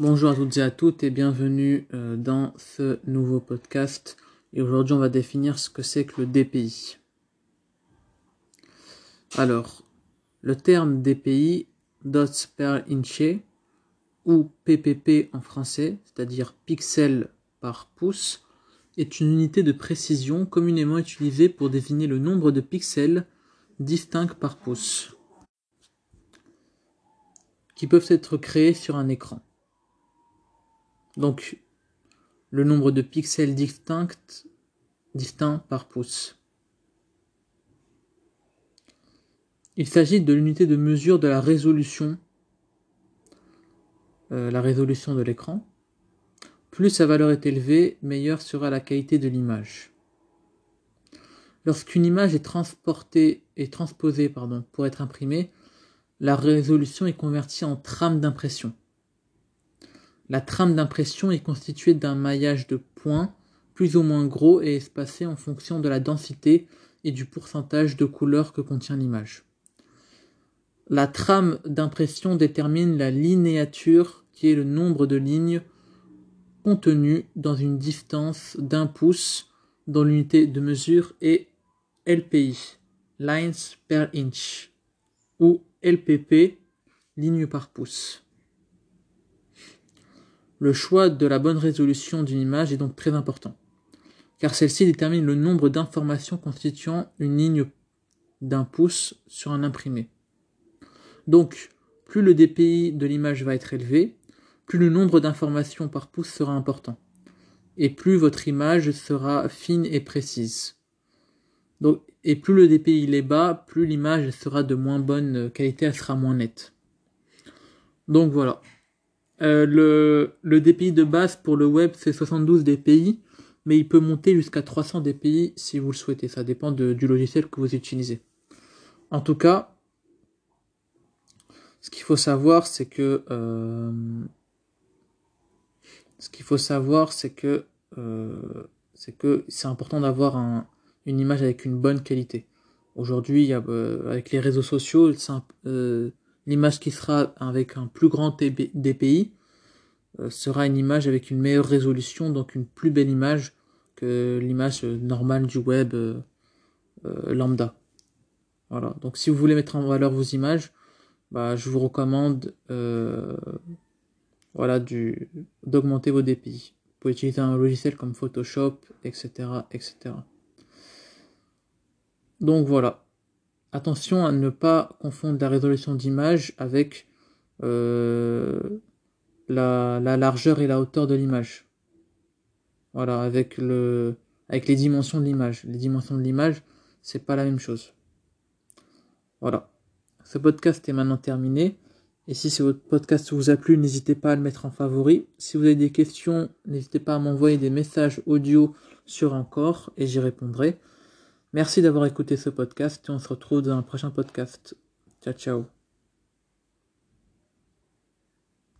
Bonjour à toutes et à toutes et bienvenue euh, dans ce nouveau podcast. Et aujourd'hui, on va définir ce que c'est que le DPI. Alors, le terme DPI, dots per inch, ou PPP en français, c'est-à-dire pixels par pouce, est une unité de précision communément utilisée pour désigner le nombre de pixels distincts par pouce, qui peuvent être créés sur un écran. Donc, le nombre de pixels distincts, par pouce. Il s'agit de l'unité de mesure de la résolution, euh, la résolution de l'écran. Plus sa valeur est élevée, meilleure sera la qualité de l'image. Lorsqu'une image est transportée et transposée pour être imprimée, la résolution est convertie en trame d'impression. La trame d'impression est constituée d'un maillage de points plus ou moins gros et espacés en fonction de la densité et du pourcentage de couleurs que contient l'image. La trame d'impression détermine la linéature qui est le nombre de lignes contenues dans une distance d'un pouce dont l'unité de mesure est LPI, lines per inch, ou LPP, ligne par pouce. Le choix de la bonne résolution d'une image est donc très important, car celle-ci détermine le nombre d'informations constituant une ligne d'un pouce sur un imprimé. Donc, plus le DPI de l'image va être élevé, plus le nombre d'informations par pouce sera important, et plus votre image sera fine et précise. Donc, et plus le DPI est bas, plus l'image sera de moins bonne qualité, elle sera moins nette. Donc voilà. Euh, le, le DPI de base pour le web, c'est 72 DPI, mais il peut monter jusqu'à 300 DPI si vous le souhaitez. Ça dépend du logiciel que vous utilisez. En tout cas, ce qu'il faut savoir, c'est que euh, ce qu'il faut savoir, c'est que euh, c'est que c'est important d'avoir un, une image avec une bonne qualité. Aujourd'hui, avec les réseaux sociaux, l'image qui sera avec un plus grand DPI euh, sera une image avec une meilleure résolution, donc une plus belle image que l'image normale du web euh, euh, lambda. Voilà. Donc si vous voulez mettre en valeur vos images, bah, je vous recommande voilà, d'augmenter vos DPI. Vous pouvez utiliser un logiciel comme Photoshop, etc. etc. Donc voilà. Attention à ne pas confondre la résolution d'image avec euh, la, largeur et la hauteur de l'image. Voilà, avec le avec les dimensions de l'image. Les dimensions de l'image, c'est pas la même chose. Voilà. Ce podcast est maintenant terminé. Et si ce podcast vous a plu, n'hésitez pas à le mettre en favori. Si vous avez des questions, n'hésitez pas à m'envoyer des messages audio sur Encore et j'y répondrai. Merci d'avoir écouté ce podcast et on se retrouve dans un prochain podcast. Ciao ciao.